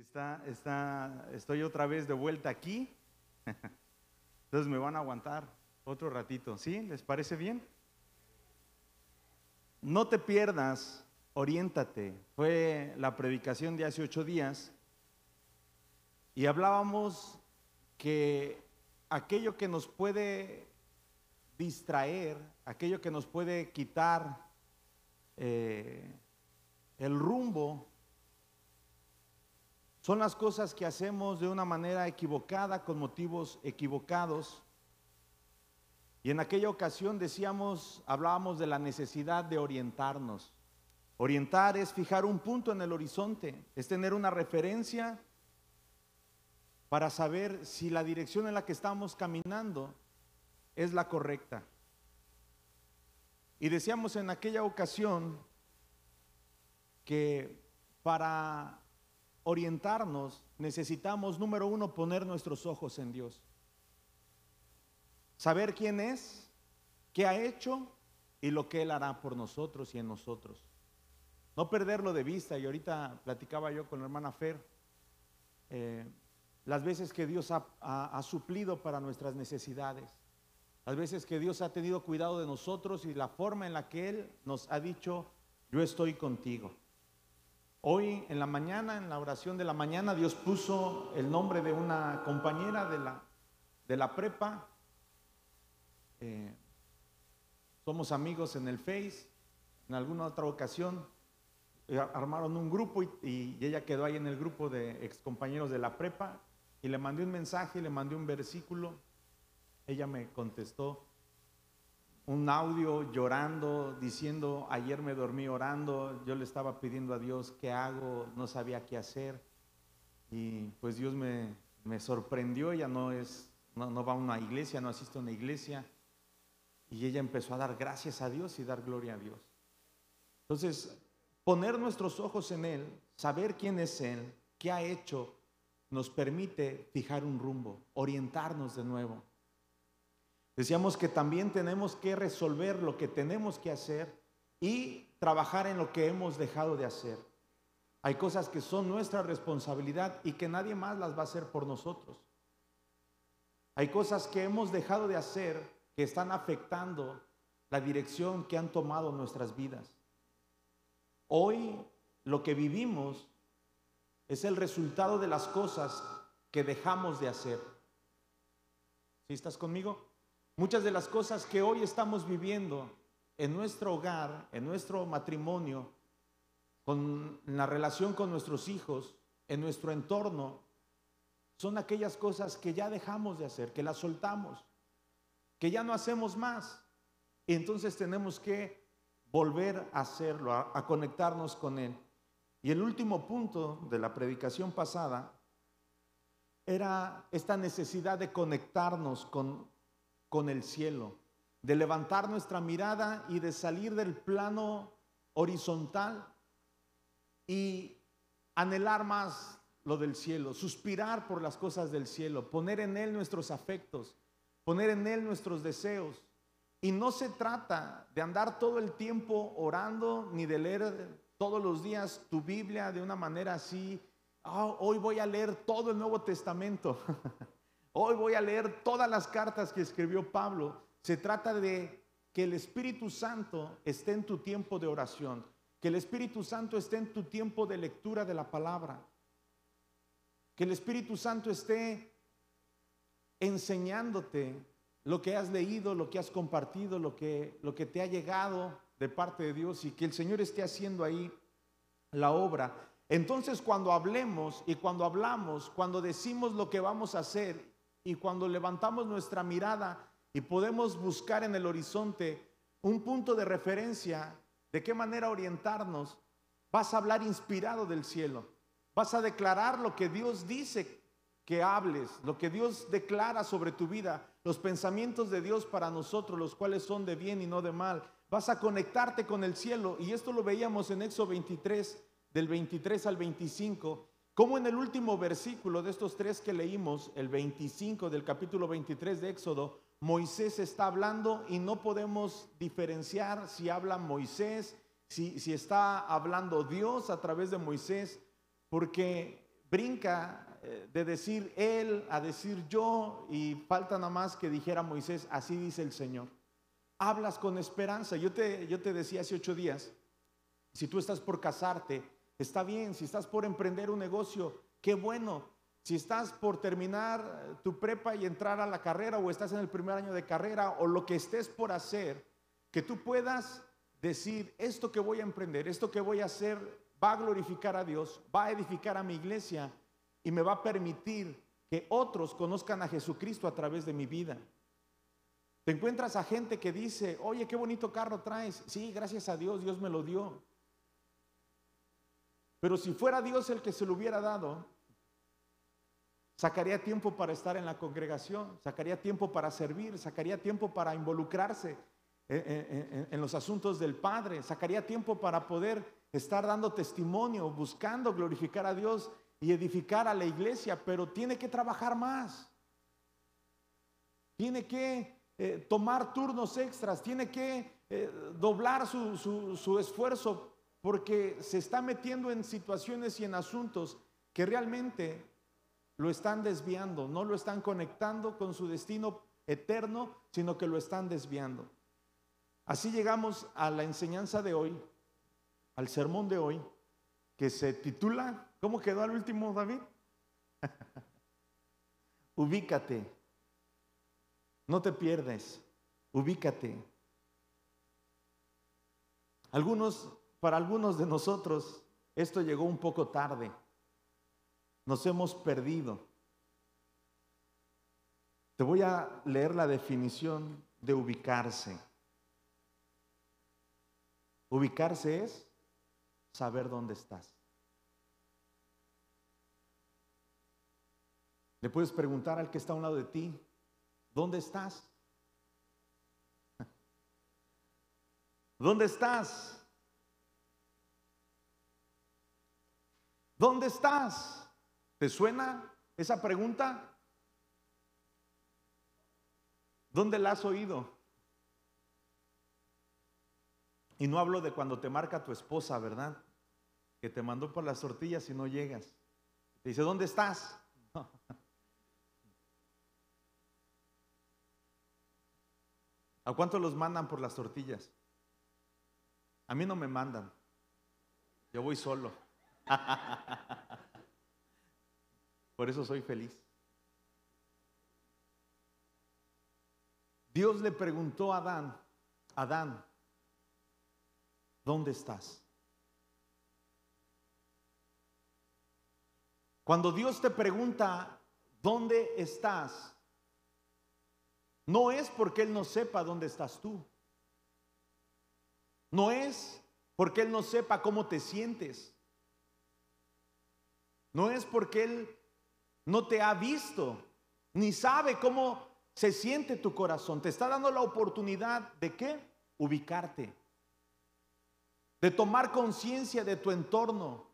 Está, está, estoy otra vez de vuelta aquí. Entonces me van a aguantar otro ratito. ¿Sí? ¿Les parece bien? No te pierdas, oriéntate. Fue la predicación de hace ocho días y hablábamos que aquello que nos puede distraer, aquello que nos puede quitar eh, el rumbo, son las cosas que hacemos de una manera equivocada, con motivos equivocados. Y en aquella ocasión decíamos, hablábamos de la necesidad de orientarnos. Orientar es fijar un punto en el horizonte, es tener una referencia para saber si la dirección en la que estamos caminando es la correcta. Y decíamos en aquella ocasión que para orientarnos, necesitamos, número uno, poner nuestros ojos en Dios. Saber quién es, qué ha hecho y lo que Él hará por nosotros y en nosotros. No perderlo de vista. Y ahorita platicaba yo con la hermana Fer, eh, las veces que Dios ha, ha suplido para nuestras necesidades, las veces que Dios ha tenido cuidado de nosotros y la forma en la que Él nos ha dicho, yo estoy contigo. Hoy en la mañana, en la oración de la mañana, Dios puso el nombre de una compañera de la, de la prepa. Eh, somos amigos en el Face. En alguna otra ocasión eh, armaron un grupo y, y, ella quedó ahí en el grupo de excompañeros de la prepa. Y le mandé un mensaje, le mandé un versículo. Ella me contestó un audio llorando, diciendo, ayer me dormí orando, yo le estaba pidiendo a Dios qué hago, no sabía qué hacer. Y pues Dios me, me sorprendió, ella no, es, no, no va a una iglesia, no asiste a una iglesia. Y ella empezó a dar gracias a Dios y dar gloria a Dios. Entonces, poner nuestros ojos en Él, saber quién es Él, qué ha hecho, nos permite fijar un rumbo, orientarnos de nuevo. Decíamos que también tenemos que resolver lo que tenemos que hacer y trabajar en lo que hemos dejado de hacer. Hay cosas que son nuestra responsabilidad y que nadie más las va a hacer por nosotros. Hay cosas que hemos dejado de hacer que están afectando la dirección que han tomado nuestras vidas. Hoy lo que vivimos es el resultado de las cosas que dejamos de hacer. ¿Sí estás conmigo? Muchas de las cosas que hoy estamos viviendo en nuestro hogar, en nuestro matrimonio, con la relación con nuestros hijos, en nuestro entorno, son aquellas cosas que ya dejamos de hacer, que las soltamos, que ya no hacemos más. Y entonces tenemos que volver a hacerlo, a, conectarnos con Él. Y el último punto de la predicación pasada era esta necesidad de conectarnos con con el cielo, de levantar nuestra mirada y de salir del plano horizontal y anhelar más lo del cielo, suspirar por las cosas del cielo, poner en Él nuestros afectos, poner en Él nuestros deseos. Y no se trata de andar todo el tiempo orando ni de leer todos los días tu Biblia de una manera así, oh, hoy voy a leer todo el Nuevo Testamento. Hoy voy a leer todas las cartas que escribió Pablo. Se trata de que el Espíritu Santo esté en tu tiempo de oración, que el Espíritu Santo esté en tu tiempo de lectura de la palabra, que el Espíritu Santo esté enseñándote lo que has leído, lo que has compartido, lo que, lo que te ha llegado de parte de Dios y que el Señor esté haciendo ahí la obra. Entonces cuando hablemos y cuando hablamos, cuando decimos lo que vamos a hacer y cuando levantamos nuestra mirada y podemos buscar en el horizonte un punto de referencia de qué manera orientarnos, vas a hablar inspirado del cielo. Vas a declarar lo que Dios dice que hables, lo que Dios declara sobre tu vida, los pensamientos de Dios para nosotros, los cuales son de bien y no de mal. Vas a conectarte con el cielo. Y esto lo veíamos en Éxodo 23, del 23 al 25 como en el último versículo de estos tres que leímos, el 25 del capítulo 23 de Éxodo, Moisés está hablando y no podemos diferenciar si habla Moisés, si, si está hablando Dios a través de Moisés, porque brinca eh, de decir él a decir yo y falta nada más que dijera Moisés, así dice el Señor. Hablas con esperanza. Yo te, yo te decía hace ocho días, si tú estás por casarte, está bien. Si estás por emprender un negocio, qué bueno. Si estás por terminar tu prepa y entrar a la carrera o estás en el primer año de carrera o lo que estés por hacer, que tú puedas decir, esto que voy a emprender, esto que voy a hacer, va a glorificar a Dios, va a edificar a mi iglesia y me va a permitir que otros conozcan a Jesucristo a través de mi vida. Te encuentras a gente que dice, oye, qué bonito carro traes. Sí, gracias a Dios, Dios me lo dio. Pero si fuera Dios el que se lo hubiera dado, sacaría tiempo para estar en la congregación, sacaría tiempo para servir, sacaría tiempo para involucrarse en, los asuntos del Padre, sacaría tiempo para poder estar dando testimonio, buscando glorificar a Dios y edificar a la iglesia, pero tiene que trabajar más. Tiene que eh, tomar turnos extras, tiene que eh, doblar su esfuerzo porque se está metiendo en situaciones y en asuntos que realmente lo están desviando, no lo están conectando con su destino eterno, sino que lo están desviando. Así llegamos a la enseñanza de hoy, al sermón de hoy, que se titula, ¿cómo quedó al último, David? ubícate, no te pierdes, ubícate. Algunos, para algunos de nosotros, esto llegó un poco tarde. Nos hemos perdido. Te voy a leer la definición de ubicarse. Ubicarse es saber dónde estás. Le puedes preguntar al que está a un lado de ti, ¿dónde estás? ¿Dónde estás? ¿Dónde estás? ¿Te suena esa pregunta? ¿Dónde la has oído? Y no hablo de cuando te marca tu esposa, ¿verdad? Que te mandó por las tortillas y no llegas. Te dice, ¿dónde estás? ¿A cuánto los mandan por las tortillas? A mí no me mandan. Yo voy solo. Por eso soy feliz. Dios le preguntó a Adán, Adán, ¿dónde estás? Cuando Dios te pregunta, ¿dónde estás? No es porque Él no sepa dónde estás tú. No es porque Él no sepa cómo te sientes. No es porque Él no te ha visto, ni sabe cómo se siente tu corazón. Te está dando la oportunidad de qué? Ubicarte, de tomar conciencia de tu entorno,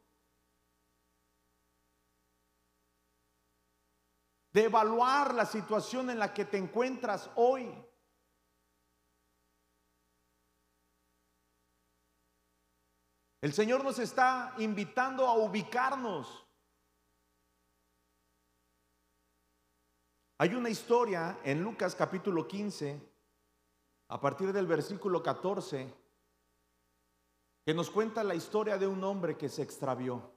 de evaluar la situación en la que te encuentras hoy. El Señor nos está invitando a ubicarnos. Hay una historia en Lucas capítulo 15, a partir del versículo 14, que nos cuenta la historia de un hombre que se extravió,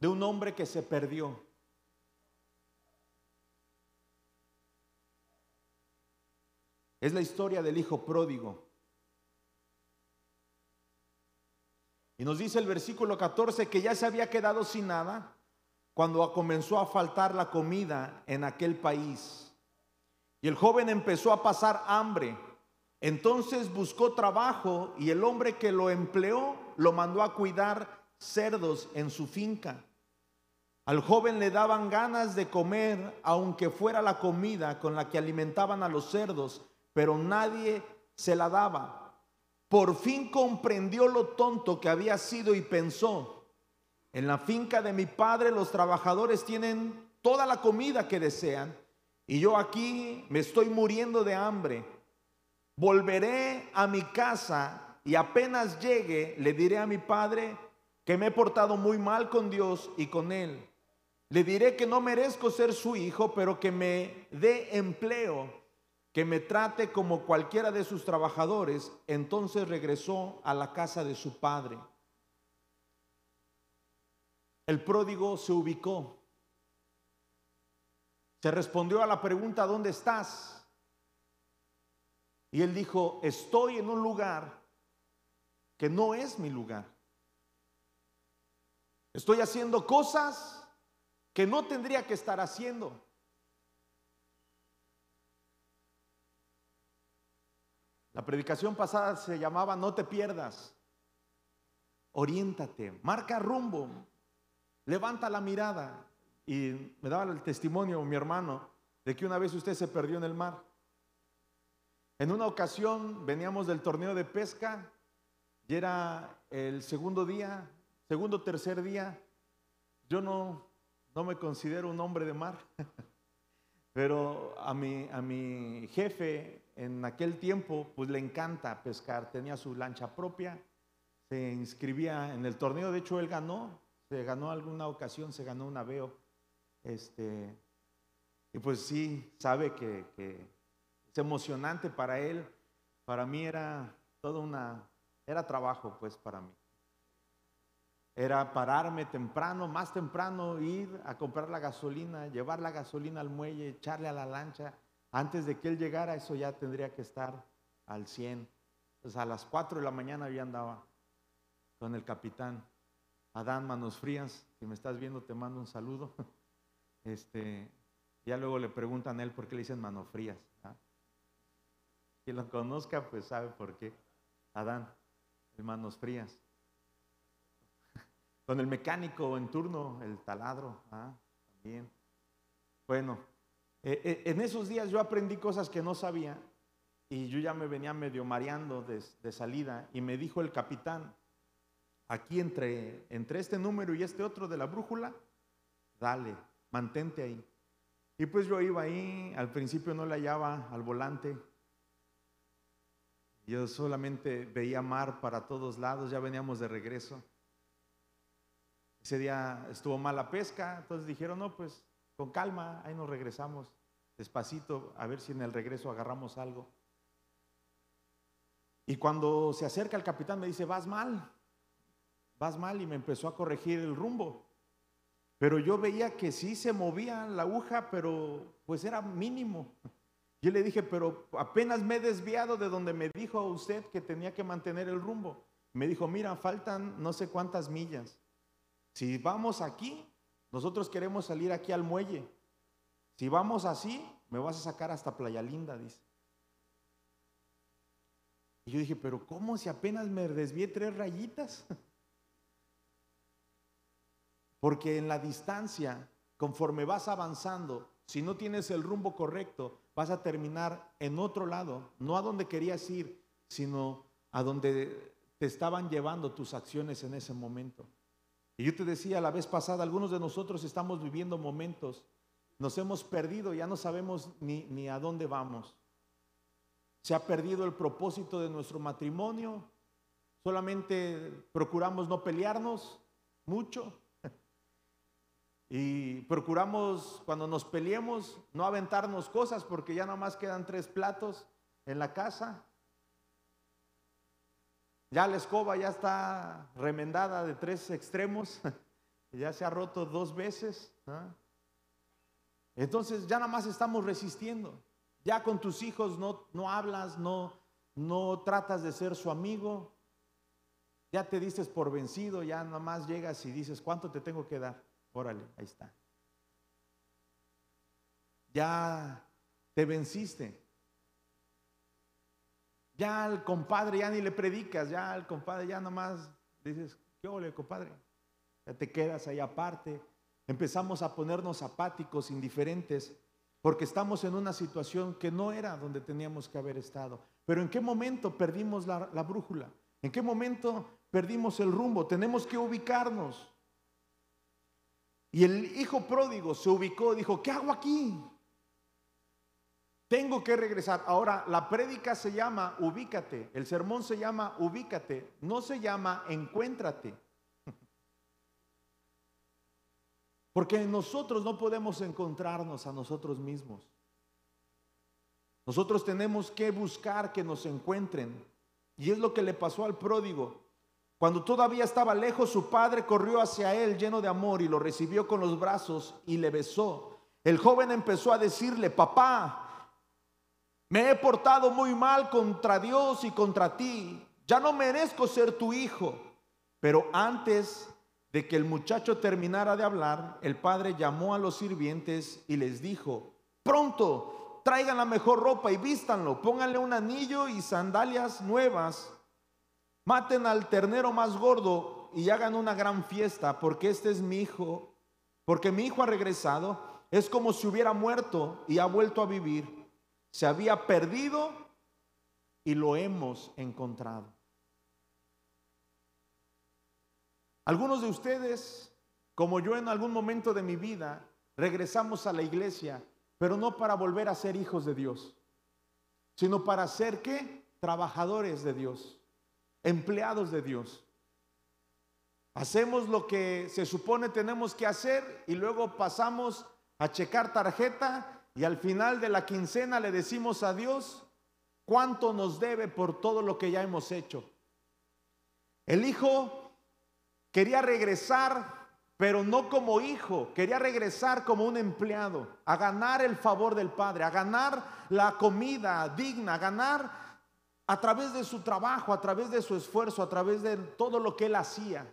de un hombre que se perdió. Es la historia del hijo pródigo. Y nos dice el versículo 14 que ya se había quedado sin nada cuando comenzó a faltar la comida en aquel país. Y el joven empezó a pasar hambre. Entonces buscó trabajo y el hombre que lo empleó lo mandó a cuidar cerdos en su finca. Al joven le daban ganas de comer, aunque fuera la comida con la que alimentaban a los cerdos, pero nadie se la daba. Por fin comprendió lo tonto que había sido y pensó, en la finca de mi padre los trabajadores tienen toda la comida que desean y yo aquí me estoy muriendo de hambre. Volveré a mi casa y apenas llegue le diré a mi padre que me he portado muy mal con Dios y con él. Le diré que no merezco ser su hijo, pero que me dé empleo, que me trate como cualquiera de sus trabajadores. Entonces regresó a la casa de su padre. El pródigo se ubicó. Se respondió a la pregunta, ¿dónde estás? Y él dijo, estoy en un lugar que no es mi lugar. Estoy haciendo cosas que no tendría que estar haciendo. La predicación pasada se llamaba No te pierdas. Oriéntate, marca rumbo, levanta la mirada. Y me daba el testimonio mi hermano de que una vez usted se perdió en el mar. En una ocasión veníamos del torneo de pesca y era el segundo día, segundo tercer día. Yo no, no me considero un hombre de mar, pero a mi, a mi jefe en aquel tiempo pues le encanta pescar, tenía su lancha propia, se inscribía en el torneo, de hecho él ganó, se ganó alguna ocasión, se ganó un aveo, este, y pues sí, sabe que, es emocionante para él, para mí era toda una, era trabajo pues para mí. Era pararme temprano, más temprano, ir a comprar la gasolina, llevar la gasolina al muelle, echarle a la lancha. Antes de que él llegara, eso ya tendría que estar al 100. Pues a las 4 de la mañana ya andaba con el capitán. Adán Manos Frías, si me estás viendo, te mando un saludo. Este, ya luego le preguntan a él por qué le dicen manos frías. ¿ah? Quien lo conozca, pues sabe por qué. Adán, manos frías. Con el mecánico en turno, el taladro, ¿ah? también. Bueno, eh, eh, en esos días yo aprendí cosas que no sabía y yo ya me venía medio mareando de salida y me dijo el capitán, aquí entre, entre este número y este otro de la brújula, dale, mantente ahí. Y pues yo iba ahí, al principio no le hallaba al volante, yo solamente veía mar para todos lados, ya veníamos de regreso. Ese día estuvo mala pesca, entonces dijeron, no, pues con calma, ahí nos regresamos, despacito, a ver si en el regreso agarramos algo. Y cuando se acerca el capitán me dice, vas mal, vas mal, y me empezó a corregir el rumbo. Pero yo veía que sí se movía la aguja, pero pues era mínimo. Yo le dije, pero apenas me he desviado de donde me dijo a usted que tenía que mantener el rumbo. Me dijo, mira, faltan no sé cuántas millas. Si vamos aquí, nosotros queremos salir aquí al muelle. Si vamos así, me vas a sacar hasta Playa Linda, dice. Y yo dije, pero ¿cómo si apenas me desvié tres rayitas? Porque en la distancia, conforme vas avanzando, si no tienes el rumbo correcto, vas a terminar en otro lado, no a donde querías ir, sino a donde te estaban llevando tus acciones en ese momento. Y yo te decía la vez pasada, algunos de nosotros estamos viviendo momentos, nos hemos perdido, ya no sabemos ni, a dónde vamos. Se ha perdido el propósito de nuestro matrimonio, solamente procuramos no pelearnos mucho, y procuramos cuando nos peleemos no aventarnos cosas porque ya más quedan tres platos en la casa. Ya la escoba ya está remendada de tres extremos, ya se ha roto dos veces. Entonces ya nada más estamos resistiendo. Ya con tus hijos no, no hablas, no, no tratas de ser su amigo. Ya te dices por vencido, ya nada más llegas y dices, ¿cuánto te tengo que dar? Órale, ahí está. Ya te venciste. Ya al compadre ya ni le predicas, ya al compadre ya nomás dices, ¿qué ole, compadre? Ya te quedas ahí aparte. Empezamos a ponernos apáticos, indiferentes, porque estamos en una situación que no era donde teníamos que haber estado. Pero ¿en qué momento perdimos la, la brújula? ¿En qué momento perdimos el rumbo? Tenemos que ubicarnos. Y el hijo pródigo se ubicó, dijo, ¿qué hago aquí? Tengo que regresar. Ahora, la prédica se llama ubícate, el sermón se llama ubícate, no se llama encuéntrate. Porque nosotros no podemos encontrarnos a nosotros mismos. Nosotros tenemos que buscar que nos encuentren. Y es lo que le pasó al pródigo. Cuando todavía estaba lejos, su padre corrió hacia él lleno de amor y lo recibió con los brazos y le besó. El joven empezó a decirle, papá, me he portado muy mal contra Dios y contra ti. Ya no merezco ser tu hijo. Pero antes de que el muchacho terminara de hablar, el padre llamó a los sirvientes y les dijo, pronto, traigan la mejor ropa y vístanlo, pónganle un anillo y sandalias nuevas, maten al ternero más gordo y hagan una gran fiesta, porque este es mi hijo, porque mi hijo ha regresado, es como si hubiera muerto y ha vuelto a vivir, se había perdido y lo hemos encontrado. Algunos de ustedes, como yo en algún momento de mi vida, regresamos a la iglesia, pero no para volver a ser hijos de Dios, sino para ser qué? Trabajadores de Dios, empleados de Dios. Hacemos lo que se supone tenemos que hacer y luego pasamos a checar tarjeta y al final de la quincena le decimos a Dios cuánto nos debe por todo lo que ya hemos hecho. El hijo Quería regresar, pero no como hijo, quería regresar como un empleado, a ganar el favor del Padre, a ganar la comida digna, a ganar a través de su trabajo, a través de su esfuerzo, a través de todo lo que él hacía.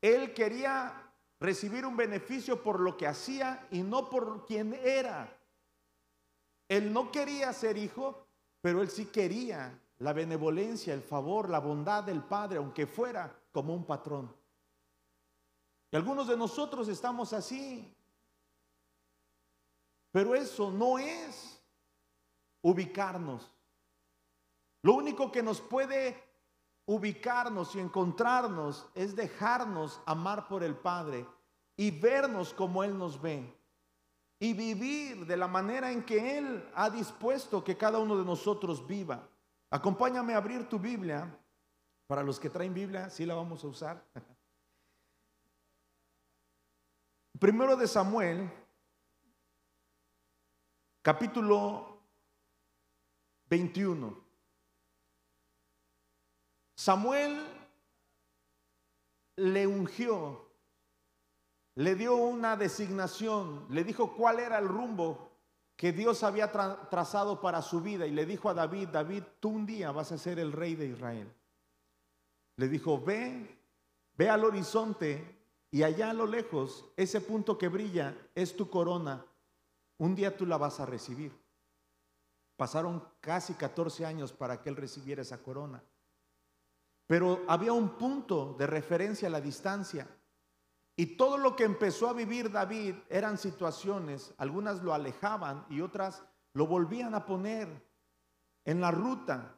Él quería recibir un beneficio por lo que hacía y no por quien era. Él no quería ser hijo, pero él sí quería la benevolencia, el favor, la bondad del Padre, aunque fuera como un patrón. Y algunos de nosotros estamos así. Pero eso no es ubicarnos. Lo único que nos puede ubicarnos y encontrarnos es dejarnos amar por el Padre y vernos como Él nos ve y vivir de la manera en que Él ha dispuesto que cada uno de nosotros viva. Acompáñame a abrir tu Biblia para los que traen Biblia, sí la vamos a usar. Primero de Samuel, capítulo 21. Samuel le ungió, le dio una designación, le dijo cuál era el rumbo que Dios había trazado para su vida y le dijo a David, David, tú un día vas a ser el rey de Israel. Le dijo, ve, ve al horizonte y allá a lo lejos, ese punto que brilla es tu corona. Un día tú la vas a recibir. Pasaron casi 14 años para que él recibiera esa corona. Pero había un punto de referencia a la distancia. Y todo lo que empezó a vivir David eran situaciones, algunas lo alejaban y otras lo volvían a poner en la ruta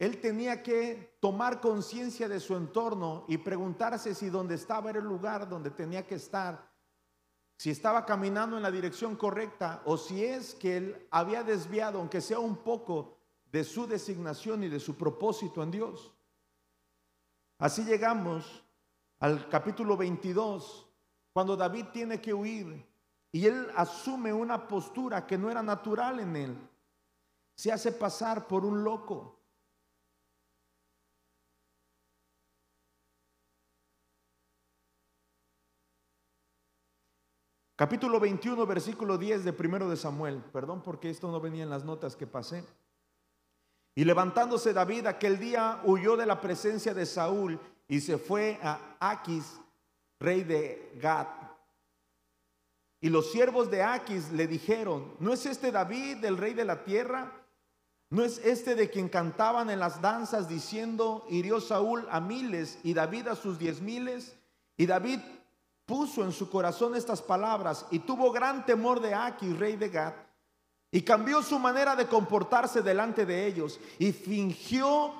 él tenía que tomar conciencia de su entorno y preguntarse si donde estaba era el lugar donde tenía que estar, si estaba caminando en la dirección correcta o si es que él había desviado, aunque sea un poco, de su designación y de su propósito en Dios. Así llegamos al capítulo 22, cuando David tiene que huir y él asume una postura que no era natural en él. Se hace pasar por un loco. Capítulo 21, versículo 10 de primero de Samuel. Perdón porque esto no venía en las notas que pasé. Y levantándose David aquel día huyó de la presencia de Saúl y se fue a Aquis, rey de Gad. Y los siervos de Aquis le dijeron, ¿no es este David el rey de la tierra? ¿No es este de quien cantaban en las danzas diciendo, hirió Saúl a miles y David a sus diez miles? Y David puso en su corazón estas palabras y tuvo gran temor de Aquis, rey de Gad, y cambió su manera de comportarse delante de ellos y fingió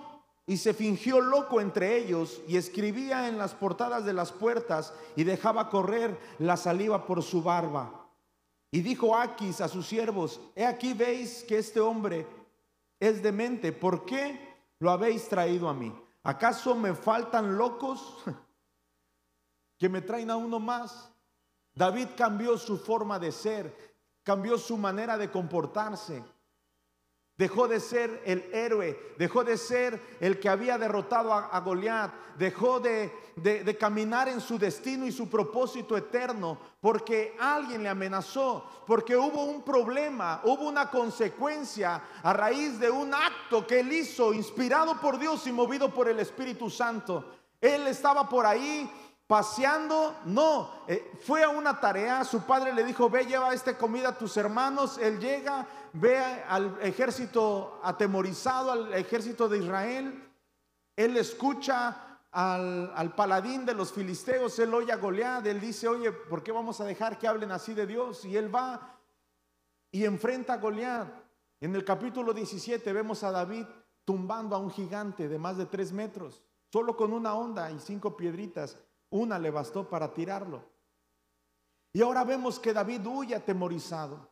y se fingió loco entre ellos y escribía en las portadas de las puertas y dejaba correr la saliva por su barba. Y dijo Aquis a sus siervos, he aquí veis que este hombre es demente, ¿por qué lo habéis traído a mí? ¿Acaso me faltan locos? que me traen a uno más. David cambió su forma de ser, cambió su manera de comportarse. Dejó de ser el héroe, dejó de ser el que había derrotado a, Goliat, dejó de, caminar en su destino y su propósito eterno, porque alguien le amenazó, porque hubo un problema, hubo una consecuencia a raíz de un acto que él hizo, inspirado por Dios y movido por el Espíritu Santo. Él estaba por ahí paseando, no, eh, fue a una tarea, su padre le dijo, ve, lleva esta comida a tus hermanos, él llega, ve al ejército atemorizado, al ejército de Israel, él escucha al, al, paladín de los filisteos, él oye a Goliat, él dice, oye, ¿por qué vamos a dejar que hablen así de Dios? Y él va y enfrenta a Goliat. En el capítulo 17 vemos a David tumbando a un gigante de más de tres metros, solo con una onda y cinco piedritas. Una le bastó para tirarlo. Y ahora vemos que David huye atemorizado.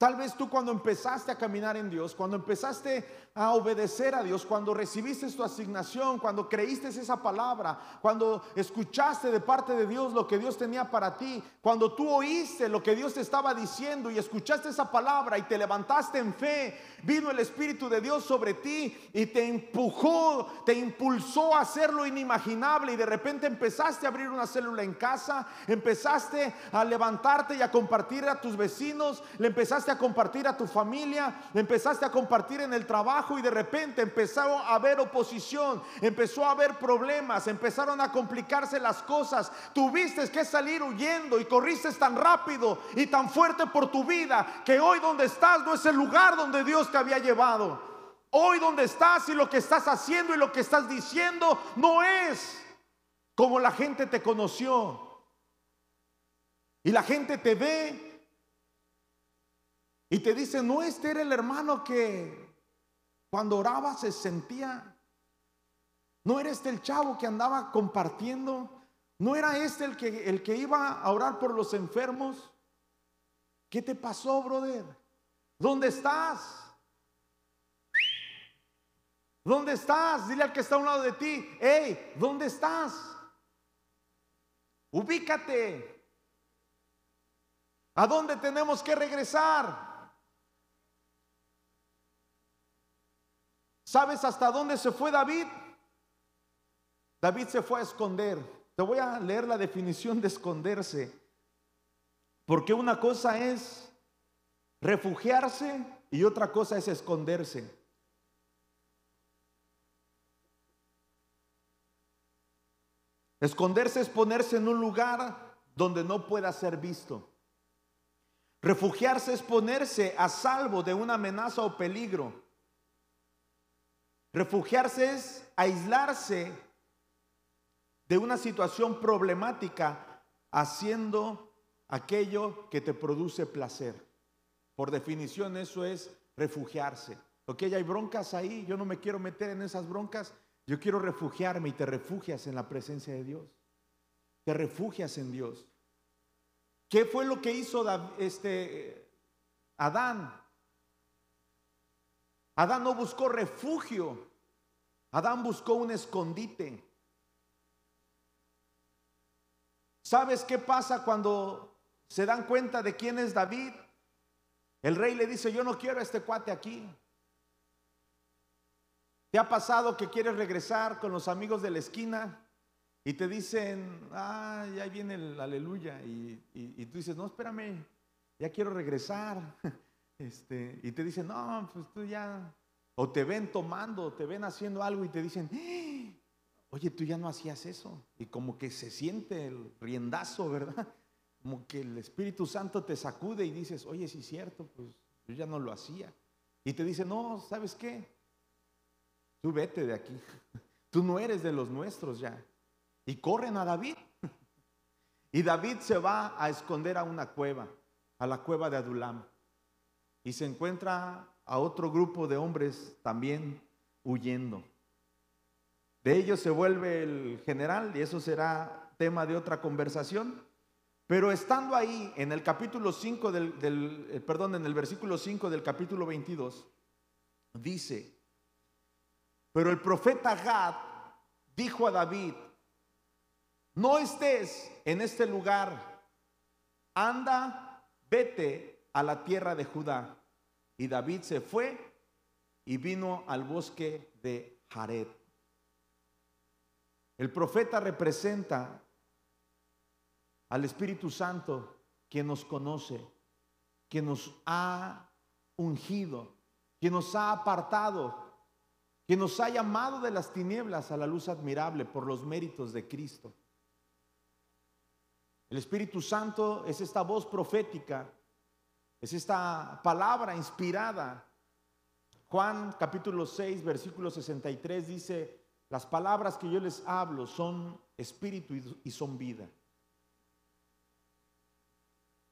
Tal vez tú cuando empezaste a caminar en Dios, cuando empezaste a obedecer a Dios, cuando recibiste tu asignación, cuando creíste esa palabra, cuando escuchaste de parte de Dios lo que Dios tenía para ti, cuando tú oíste lo que Dios te estaba diciendo y escuchaste esa palabra y te levantaste en fe, vino el Espíritu de Dios sobre ti y te empujó, te impulsó a hacer lo inimaginable y de repente empezaste a abrir una célula en casa, empezaste a levantarte y a compartir a tus vecinos, le a compartir a tu familia, empezaste a compartir en el trabajo y de repente empezó a haber oposición, empezó a haber problemas, empezaron a complicarse las cosas. Tuviste que salir huyendo y corriste tan rápido y tan fuerte por tu vida que hoy donde estás no es el lugar donde Dios te había llevado. Hoy donde estás y lo que estás haciendo y lo que estás diciendo no es como la gente te conoció. Y la gente te ve y te dice, no, este era el hermano que cuando oraba se sentía. No era este el chavo que andaba compartiendo. No era este el que, el que iba a orar por los enfermos. ¿Qué te pasó, brother? ¿Dónde estás? ¿Dónde estás? Dile al que está a un lado de ti, hey, ¿dónde estás? Ubícate. ¿A dónde tenemos que regresar? ¿Sabes hasta dónde se fue David? David se fue a esconder. Te voy a leer la definición de esconderse. Porque una cosa es refugiarse y otra cosa es esconderse. Esconderse es ponerse en un lugar donde no pueda ser visto. Refugiarse es ponerse a salvo de una amenaza o peligro. Refugiarse es aislarse de una situación problemática haciendo aquello que te produce placer. Por definición eso es refugiarse. Ok, hay broncas ahí, yo no me quiero meter en esas broncas, yo quiero refugiarme y te refugias en la presencia de Dios. Te refugias en Dios. ¿Qué fue lo que hizo este, Adán? Adán no buscó refugio, Adán buscó un escondite. ¿Sabes qué pasa cuando se dan cuenta de quién es David? El rey le dice, yo no quiero a este cuate aquí. ¿Te ha pasado que quieres regresar con los amigos de la esquina y te dicen, ah, ya viene el aleluya? Y, y tú dices, no, espérame, ya quiero regresar. Este, y te dicen, no, pues tú ya, o te ven tomando, te ven haciendo algo y te dicen, ¡Eh! oye, tú ya no hacías eso. Y como que se siente el riendazo, ¿verdad? Como que el Espíritu Santo te sacude y dices, oye, sí es cierto, pues yo ya no lo hacía. Y te dicen, no, ¿sabes qué? Tú vete de aquí. Tú no eres de los nuestros ya. Y corren a David. Y David se va a esconder a una cueva, a la cueva de Adulam y se encuentra a otro grupo de hombres también huyendo. De ellos se vuelve el general y eso será tema de otra conversación. Pero estando ahí en el capítulo 5 del, eh, perdón, en el versículo 5 del capítulo 22, dice, pero el profeta Gad dijo a David, no estés en este lugar, anda, vete a la tierra de Judá. Y David se fue y vino al bosque de Jared. El profeta representa al Espíritu Santo, quien nos conoce, quien nos ha ungido, quien nos ha apartado, quien nos ha llamado de las tinieblas a la luz admirable por los méritos de Cristo. El Espíritu Santo es esta voz profética, es esta palabra inspirada. Juan capítulo 6, versículo 63 dice, las palabras que yo les hablo son espíritu y son vida.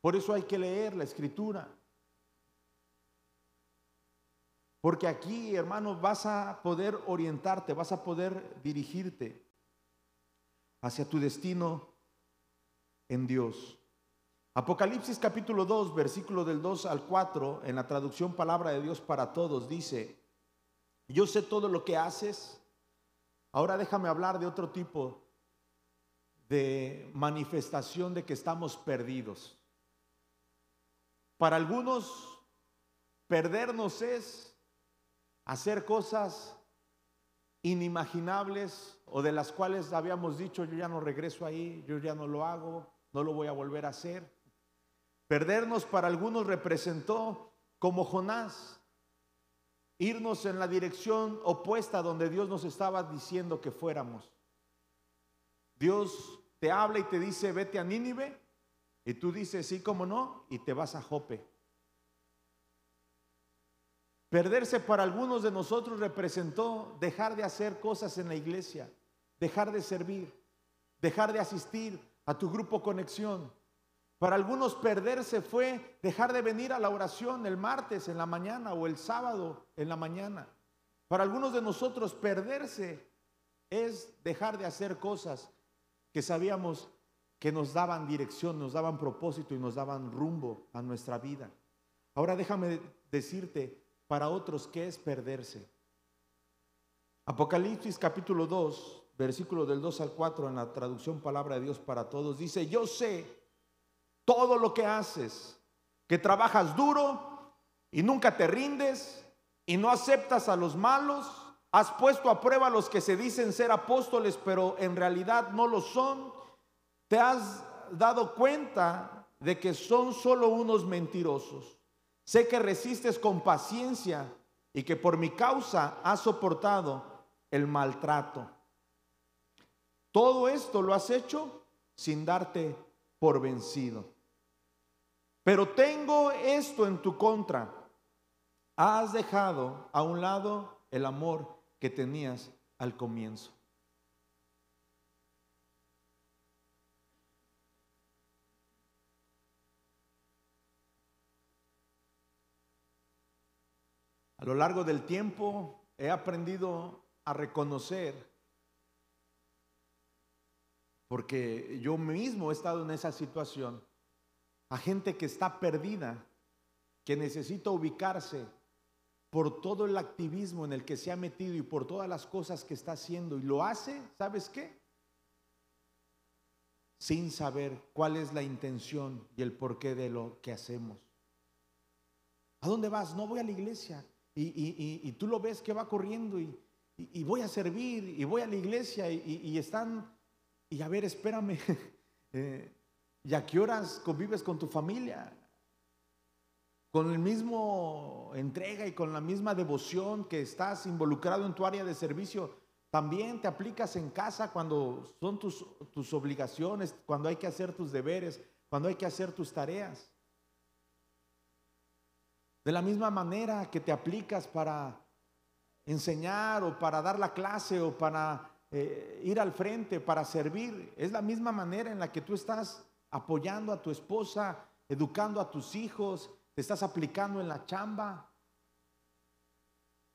Por eso hay que leer la escritura. Porque aquí, hermano, vas a poder orientarte, vas a poder dirigirte hacia tu destino en Dios. Apocalipsis capítulo 2, versículo del 2 al 4, en la traducción Palabra de Dios para Todos, dice, yo sé todo lo que haces, ahora déjame hablar de otro tipo de manifestación de que estamos perdidos. Para algunos, perdernos es hacer cosas inimaginables o de las cuales habíamos dicho, yo ya no regreso ahí, yo ya no lo hago, no lo voy a volver a hacer. Perdernos para algunos representó como Jonás, irnos en la dirección opuesta donde Dios nos estaba diciendo que fuéramos. Dios te habla y te dice, vete a Nínive, y tú dices, sí, como no, y te vas a Jope. Perderse para algunos de nosotros representó dejar de hacer cosas en la iglesia, dejar de servir, dejar de asistir a tu grupo conexión. Para algunos perderse fue dejar de venir a la oración el martes en la mañana o el sábado en la mañana. Para algunos de nosotros perderse es dejar de hacer cosas que sabíamos que nos daban dirección, nos daban propósito y nos daban rumbo a nuestra vida. Ahora déjame decirte para otros qué es perderse. Apocalipsis capítulo 2, versículo del 2 al 4 en la traducción Palabra de Dios para Todos, dice, yo sé todo lo que haces, que trabajas duro y nunca te rindes y no aceptas a los malos, has puesto a prueba a los que se dicen ser apóstoles, pero en realidad no lo son te has dado cuenta de que son solo unos mentirosos. Sé que resistes con paciencia y que por mi causa has soportado el maltrato. Todo esto lo has hecho sin darte por vencido. Pero tengo esto en tu contra. Has dejado a un lado el amor que tenías al comienzo. A lo largo del tiempo he aprendido a reconocer, porque yo mismo he estado en esa situación, a gente que está perdida, que necesita ubicarse por todo el activismo en el que se ha metido y por todas las cosas que está haciendo. Y lo hace, ¿sabes qué? Sin saber cuál es la intención y el porqué de lo que hacemos. ¿A dónde vas? No voy a la iglesia y, tú lo ves que va corriendo y, voy a servir y voy a la iglesia y, están, y a ver, espérame, eh, ¿y a qué horas convives con tu familia? Con el mismo entrega y con la misma devoción que estás involucrado en tu área de servicio, también te aplicas en casa cuando son tus, tus obligaciones, cuando hay que hacer tus deberes, cuando hay que hacer tus tareas. De la misma manera que te aplicas para enseñar o para dar la clase o para eh, ir al frente, para servir, es la misma manera en la que tú estás apoyando a tu esposa, educando a tus hijos, te estás aplicando en la chamba.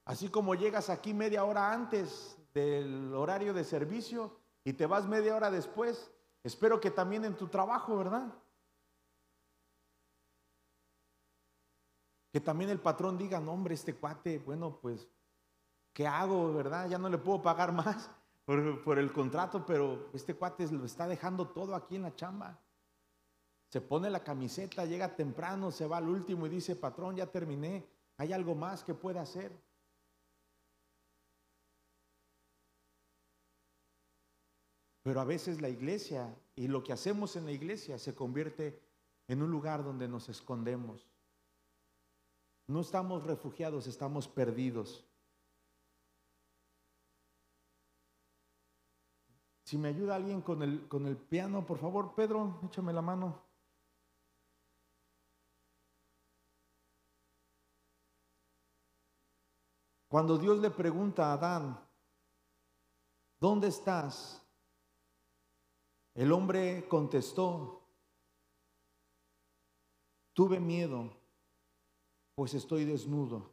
Así como llegas aquí media hora antes del horario de servicio y te vas media hora después, espero que también en tu trabajo, ¿verdad? Que también el patrón diga, no hombre, este cuate, bueno, pues, ¿qué hago, verdad? Ya no le puedo pagar más, por, por el contrato, pero este cuate lo está dejando todo aquí en la chamba. Se pone la camiseta, llega temprano, se va al último y dice, patrón, ya terminé, ¿hay algo más que pueda hacer? Pero a veces la iglesia y lo que hacemos en la iglesia se convierte en un lugar donde nos escondemos. No estamos refugiados, estamos perdidos. Si me ayuda alguien con el, con el piano, por favor, Pedro, échame la mano. Cuando Dios le pregunta a Adán, ¿dónde estás? El hombre contestó, tuve miedo, pues estoy desnudo,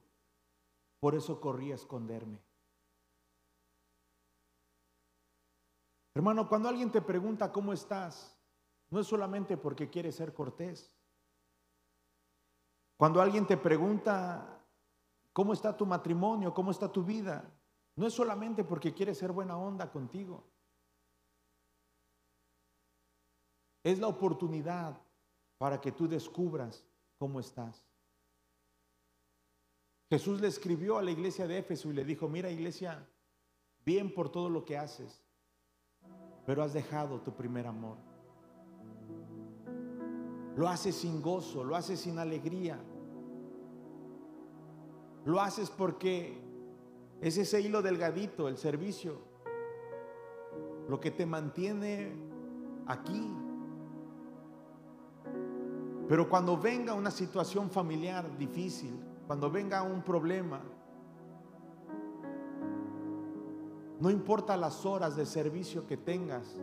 por eso corrí a esconderme. Hermano, cuando alguien te pregunta cómo estás, no es solamente porque quiere ser cortés. Cuando alguien te pregunta cómo está tu matrimonio, cómo está tu vida, no es solamente porque quiere ser buena onda contigo. Es la oportunidad para que tú descubras cómo estás. Jesús le escribió a la iglesia de Éfeso y le dijo, mira iglesia, bien por todo lo que haces, pero has dejado tu primer amor. Lo haces sin gozo, lo haces sin alegría. Lo haces porque es ese hilo delgadito, el servicio, lo que te mantiene aquí, pero cuando venga una situación familiar difícil, cuando venga un problema, no importa las horas de servicio que tengas,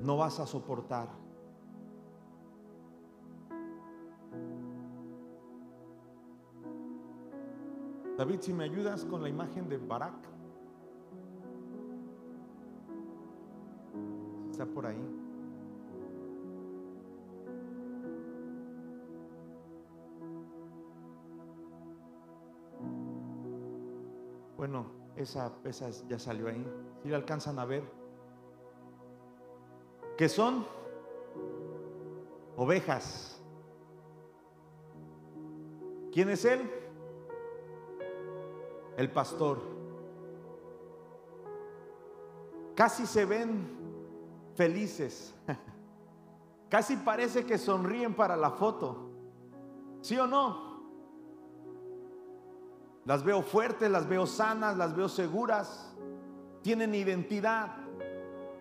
no vas a soportar. David, si me ayudas con la imagen de Barak. Está por ahí. Bueno, esa, esa ya salió ahí. Si la alcanzan a ver. ¿Qué son? Ovejas. ¿Quién es él? El pastor. Casi se ven felices. Casi parece que sonríen para la foto. ¿Sí o no? Las veo fuertes, las veo sanas, las veo seguras. Tienen identidad.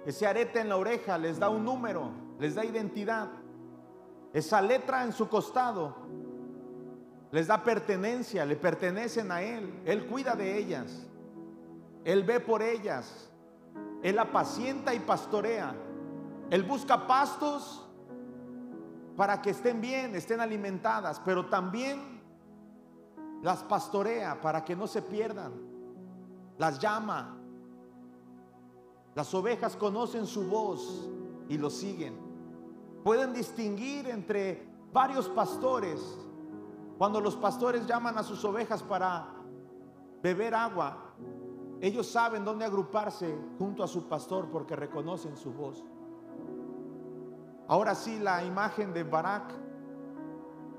Ese arete en la oreja les da un número, les da identidad. Esa letra en su costado les da pertenencia, le pertenecen a Él. Él cuida de ellas. Él ve por ellas. Él apacienta y pastorea. Él busca pastos para que estén bien, estén alimentadas, pero también las pastorea para que no se pierdan, las llama. Las ovejas conocen su voz y lo siguen. Pueden distinguir entre varios pastores. Cuando los pastores llaman a sus ovejas para beber agua, ellos saben dónde agruparse junto a su pastor porque reconocen su voz. Ahora sí, la imagen de Barak,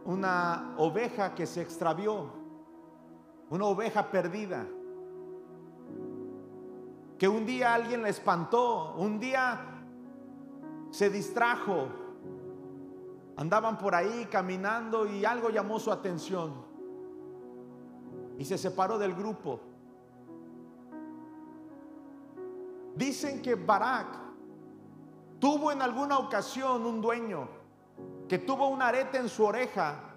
una oveja que se extravió una oveja perdida, que un día alguien la espantó, un día se distrajo, andaban por ahí caminando y algo llamó su atención y se separó del grupo. Dicen que Barak tuvo en alguna ocasión un dueño que tuvo un arete en su oreja,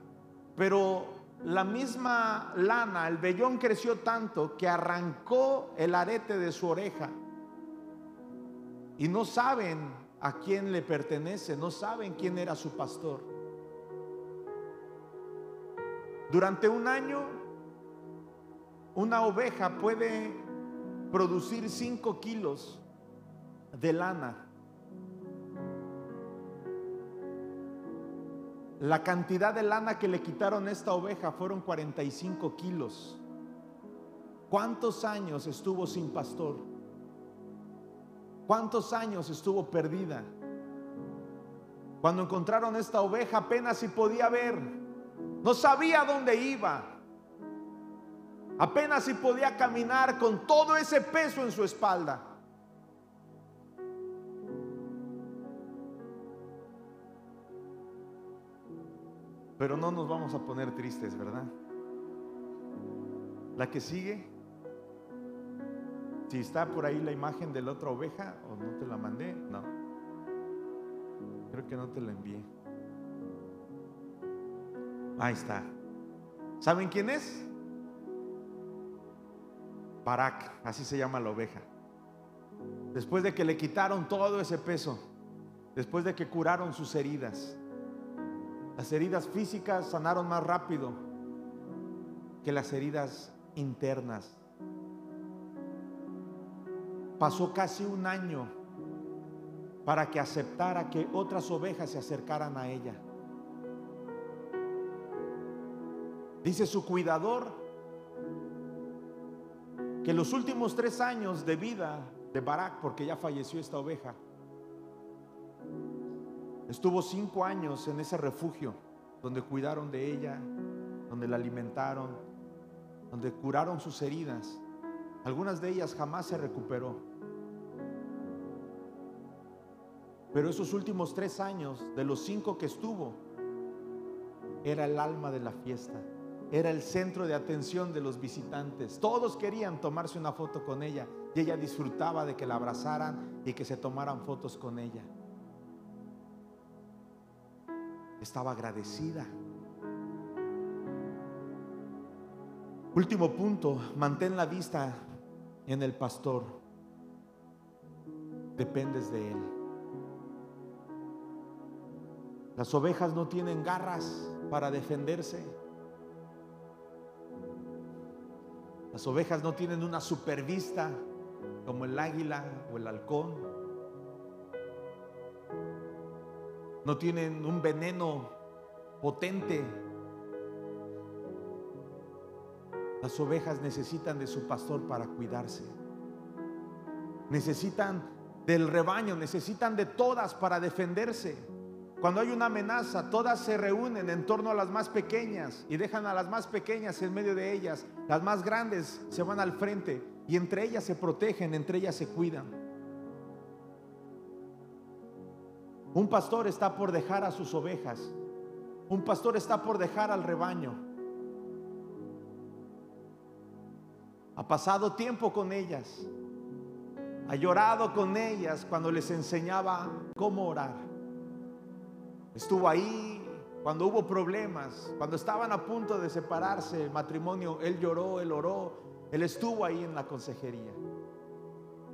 pero la misma lana, el vellón creció tanto que arrancó el arete de su oreja. Y no saben a quién le pertenece, no saben quién era su pastor. Durante un año, una oveja puede producir 5 kilos de lana. La cantidad de lana que le quitaron a esta oveja fueron 45 kilos. ¿Cuántos años estuvo sin pastor? ¿Cuántos años estuvo perdida? Cuando encontraron esta oveja apenas si podía ver, no sabía dónde iba, apenas si podía caminar con todo ese peso en su espalda. Pero no nos vamos a poner tristes, ¿verdad? La que sigue, si está por ahí la imagen de la otra oveja o no te la mandé, no. Creo que no te la envié. Ahí está. ¿Saben quién es? Barak, así se llama la oveja. Después de que le quitaron todo ese peso, después de que curaron sus heridas, las heridas físicas sanaron más rápido que las heridas internas. Pasó casi un año para que aceptara que otras ovejas se acercaran a ella. Dice su cuidador que los últimos tres años de vida de Barak, porque ya falleció esta oveja, Estuvo cinco años en ese refugio donde cuidaron de ella, donde la alimentaron, donde curaron sus heridas. Algunas de ellas jamás se recuperó. Pero esos últimos tres años, de los cinco que estuvo, era el alma de la fiesta, era el centro de atención de los visitantes. Todos querían tomarse una foto con ella y ella disfrutaba de que la abrazaran y que se tomaran fotos con ella estaba agradecida. Último punto, mantén la vista en el pastor. Dependes de él. Las ovejas no tienen garras para defenderse. Las ovejas no tienen una supervista como el águila o el halcón. no tienen un veneno potente. Las ovejas necesitan de su pastor para cuidarse. Necesitan del rebaño, necesitan de todas para defenderse. Cuando hay una amenaza, todas se reúnen en torno a las más pequeñas y dejan a las más pequeñas en medio de ellas. Las más grandes se van al frente y entre ellas se protegen, entre ellas se cuidan. Un pastor está por dejar a sus ovejas. Un pastor está por dejar al rebaño. Ha pasado tiempo con ellas. Ha llorado con ellas cuando les enseñaba cómo orar. Estuvo ahí cuando hubo problemas, cuando estaban a punto de separarse el matrimonio. Él lloró, él oró, él estuvo ahí en la consejería.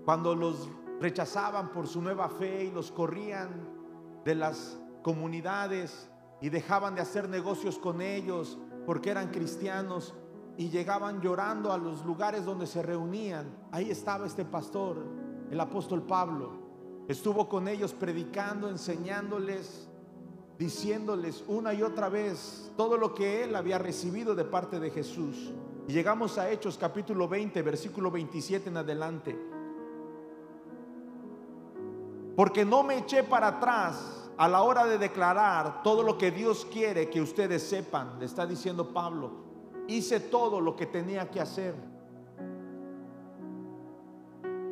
Cuando los rechazaban por su nueva fe y los corrían de las comunidades y dejaban de hacer negocios con ellos porque eran cristianos y llegaban llorando a los lugares donde se reunían. Ahí estaba este pastor, el apóstol Pablo. Estuvo con ellos predicando, enseñándoles, diciéndoles una y otra vez todo lo que él había recibido de parte de Jesús. Llegamos a Hechos capítulo 20, versículo 27 en adelante. Porque no me eché para atrás a la hora de declarar todo lo que Dios quiere que ustedes sepan, le está diciendo Pablo. Hice todo lo que tenía que hacer.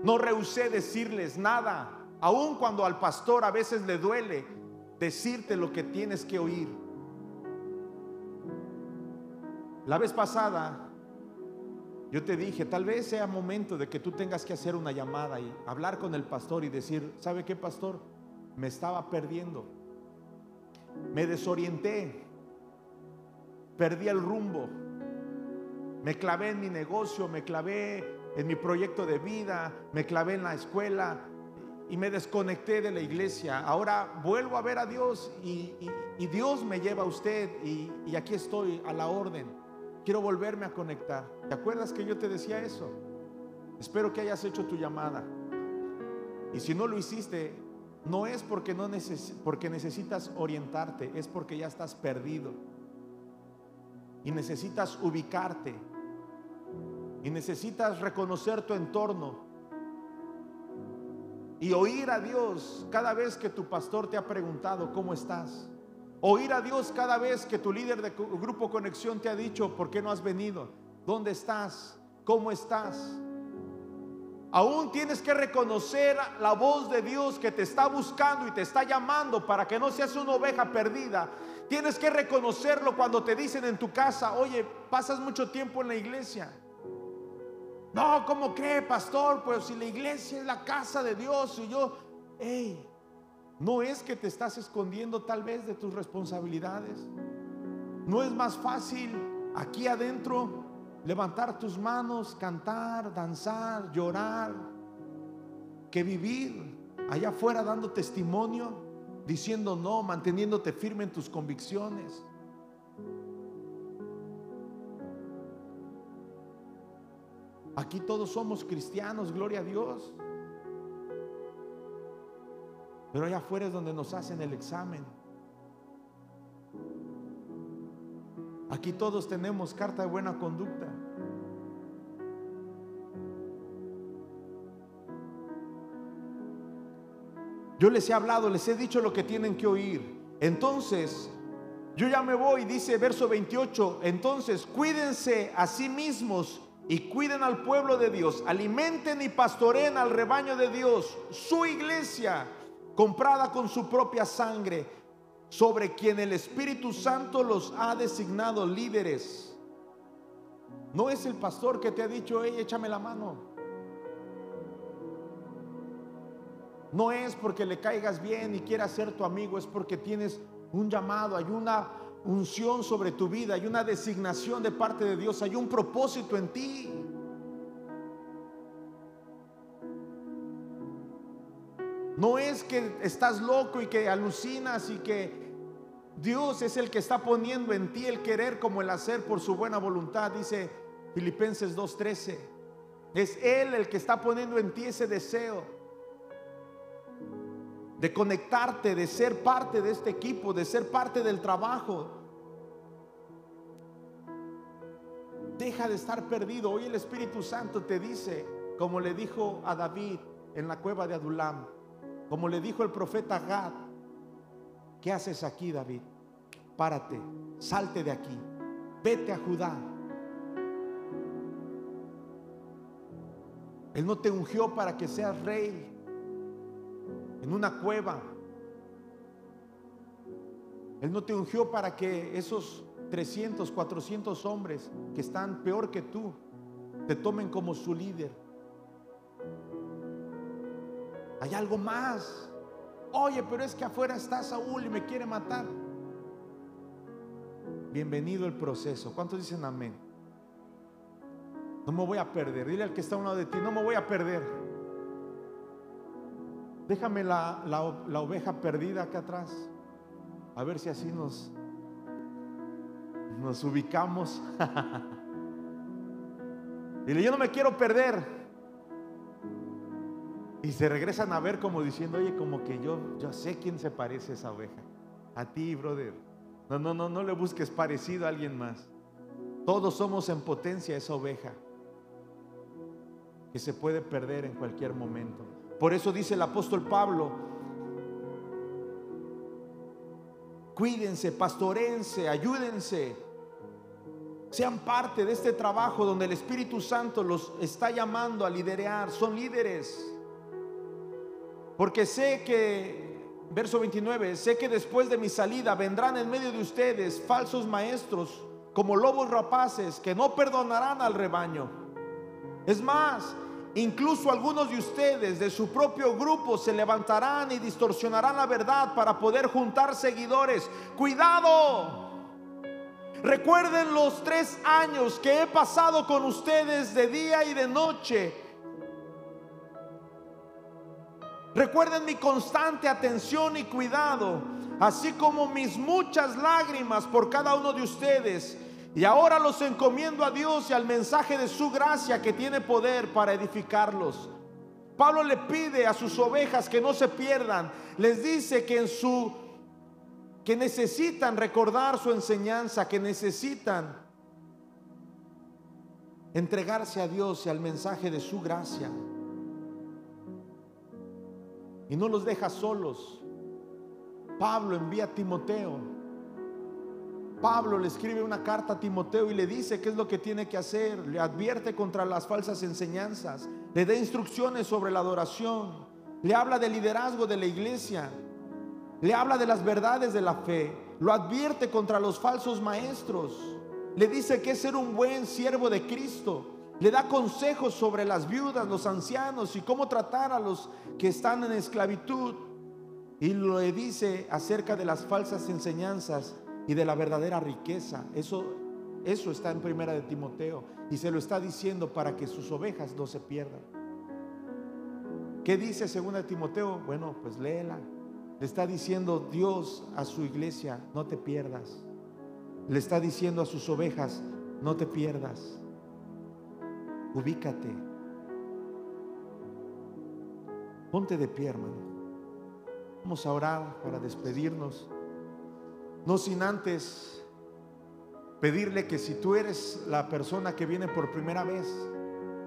No rehusé decirles nada, aun cuando al pastor a veces le duele decirte lo que tienes que oír. La vez pasada yo te dije, tal vez sea momento de que tú tengas que hacer una llamada y hablar con el pastor y decir, ¿sabe qué pastor? Me estaba perdiendo. Me desorienté. Perdí el rumbo. Me clavé en mi negocio, me clavé en mi proyecto de vida, me clavé en la escuela y me desconecté de la iglesia. Ahora vuelvo a ver a Dios y, Dios me lleva a usted y, y aquí estoy a la orden. Quiero volverme a conectar. ¿Te acuerdas que yo te decía eso? Espero que hayas hecho tu llamada. Y si no lo hiciste, no es porque, no porque necesitas orientarte, es porque ya estás perdido. Y necesitas ubicarte. y necesitas reconocer tu entorno y oír a Dios cada vez que tu pastor te ha preguntado cómo estás. Oír a Dios cada vez que tu líder de grupo conexión te ha dicho por qué no has venido, dónde estás, cómo estás. Aún tienes que reconocer la voz de Dios que te está buscando y te está llamando para que no seas una oveja perdida. Tienes que reconocerlo cuando te dicen en tu casa, oye, pasas mucho tiempo en la iglesia. No, ¿cómo cree, pastor? Pues si la iglesia es la casa de Dios y yo, hey, no es que te estás escondiendo tal vez de tus responsabilidades. No es más fácil aquí adentro levantar tus manos, cantar, danzar, llorar, que vivir allá afuera dando testimonio, diciendo no, manteniéndote firme en tus convicciones. Aquí todos somos cristianos, gloria a Dios. Pero allá afuera es donde nos hacen el examen. Aquí todos tenemos carta de buena conducta. Yo les he hablado, les he dicho lo que tienen que oír. Entonces, yo ya me voy, dice verso 28. Entonces, cuídense a sí mismos y cuiden al pueblo de Dios. Alimenten y pastoreen al rebaño de Dios, su iglesia, comprada con su propia sangre sobre quien el Espíritu Santo los ha designado líderes. No es el pastor que te ha dicho, hey, échame la mano. No es porque le caigas bien y quiera ser tu amigo, es porque tienes un llamado, hay una unción sobre tu vida, hay una designación de parte de Dios, hay un propósito en ti. No es que estás loco y que alucinas y que Dios es el que está poniendo en ti el querer como el hacer por su buena voluntad, dice Filipenses 2.13. Es Él el que está poniendo en ti ese deseo de conectarte, de ser parte de este equipo, de ser parte del trabajo. Deja de estar perdido. Hoy el Espíritu Santo te dice, como le dijo a David en la cueva de Adulam, como le dijo el profeta Gad, ¿qué haces aquí, David? Párate, salte de aquí, vete a Judá. Él no te ungió para que seas rey en una cueva. Él no te ungió para que esos 300, 400 hombres que están peor que tú te tomen como su líder. Hay algo más. Oye, pero es que afuera está Saúl y me quiere matar. Bienvenido el proceso. ¿Cuántos dicen amén? No me voy a perder. Dile al que está a un lado de ti, no me voy a perder. Déjame la, la oveja perdida acá atrás. A ver si así nos, nos ubicamos. Dile, yo no me quiero perder. Y se regresan a ver como diciendo, oye, como que yo, yo sé quién se parece a esa oveja. A ti, brother. No, no, no, no le busques parecido a alguien más. Todos somos en potencia esa oveja que se puede perder en cualquier momento. Por eso dice el apóstol Pablo, cuídense, pastorense, ayúdense, sean parte de este trabajo donde el Espíritu Santo los está llamando a liderar, son líderes. Porque sé que, verso 29, sé que después de mi salida vendrán en medio de ustedes falsos maestros como lobos rapaces que no perdonarán al rebaño. Es más, incluso algunos de ustedes de su propio grupo se levantarán y distorsionarán la verdad para poder juntar seguidores. Cuidado. Recuerden los tres años que he pasado con ustedes de día y de noche Recuerden mi constante atención y cuidado, así como mis muchas lágrimas por cada uno de ustedes. Y ahora los encomiendo a Dios y al mensaje de su gracia que tiene poder para edificarlos. Pablo le pide a sus ovejas que no se pierdan. Les dice que en su que necesitan recordar su enseñanza, que necesitan entregarse a Dios y al mensaje de su gracia. Y no los deja solos. Pablo envía a Timoteo. Pablo le escribe una carta a Timoteo y le dice qué es lo que tiene que hacer. Le advierte contra las falsas enseñanzas. Le da instrucciones sobre la adoración. Le habla del liderazgo de la iglesia. Le habla de las verdades de la fe. Lo advierte contra los falsos maestros. Le dice que es ser un buen siervo de Cristo. Le da consejos sobre las viudas, los ancianos y cómo tratar a los que están en esclavitud. Y le dice acerca de las falsas enseñanzas y de la verdadera riqueza. Eso, eso está en primera de Timoteo. Y se lo está diciendo para que sus ovejas no se pierdan. ¿Qué dice segunda de Timoteo? Bueno, pues léela. Le está diciendo Dios a su iglesia, no te pierdas. Le está diciendo a sus ovejas, no te pierdas. Ubícate. Ponte de pie, hermano. Vamos a orar para despedirnos. No sin antes pedirle que si tú eres la persona que viene por primera vez,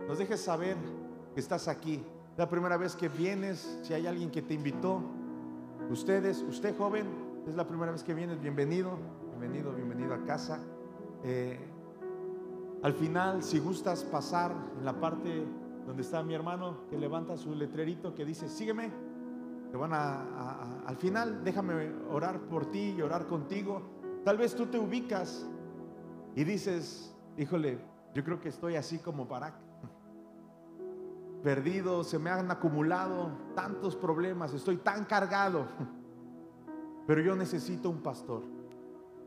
nos dejes saber que estás aquí. La primera vez que vienes, si hay alguien que te invitó, ustedes, usted joven, es la primera vez que vienes, bienvenido, bienvenido, bienvenido a casa. Eh, al final, si gustas pasar en la parte donde está mi hermano, que levanta su letrerito que dice, sígueme, te van a, al final, déjame orar por ti y orar contigo. Tal vez tú te ubicas y dices, híjole, yo creo que estoy así como Barak perdido, se me han acumulado tantos problemas, estoy tan cargado. Pero yo necesito un pastor.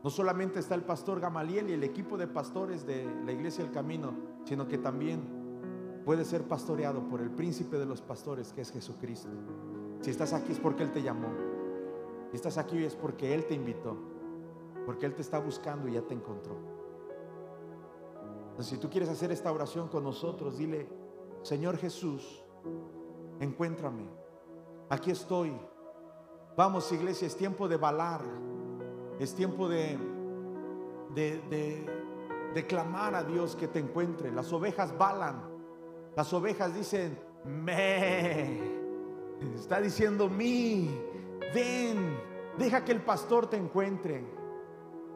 No solamente está el pastor Gamaliel y el equipo de pastores de la iglesia del camino, sino que también puede ser pastoreado por el príncipe de los pastores, que es Jesucristo. Si estás aquí es porque Él te llamó. Estás aquí es porque Él te invitó. Porque Él te está buscando y ya te encontró. Entonces, si tú quieres hacer esta oración con nosotros, dile, Señor Jesús, encuéntrame. Aquí estoy. Vamos, iglesia, es tiempo de balar. Es tiempo de, de, de, clamar a Dios que te encuentre. Las ovejas balan. Las ovejas dicen, me. Está diciendo, mi. Ven. Deja que el pastor te encuentre.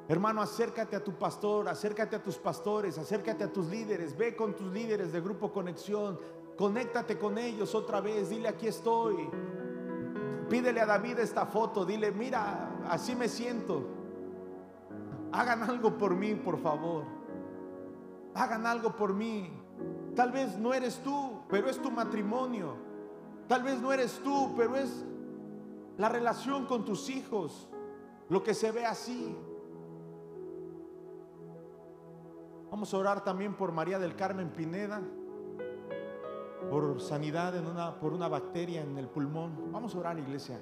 Hermano, acércate a tu pastor, acércate a tus pastores, acércate a tus líderes, ve con tus líderes de Grupo Conexión, conéctate con ellos otra vez, dile aquí estoy. Pídele a David esta foto, dile, mira, así me siento. Hagan algo por mí, por favor. Hagan algo por mí. Tal vez no eres tú, pero es tu matrimonio. Tal vez no eres tú, pero es la relación con tus hijos. Lo que se ve así. Vamos a orar también por María del Carmen Pineda, por sanidad en una, por una bacteria en el pulmón. Vamos a orar, iglesia.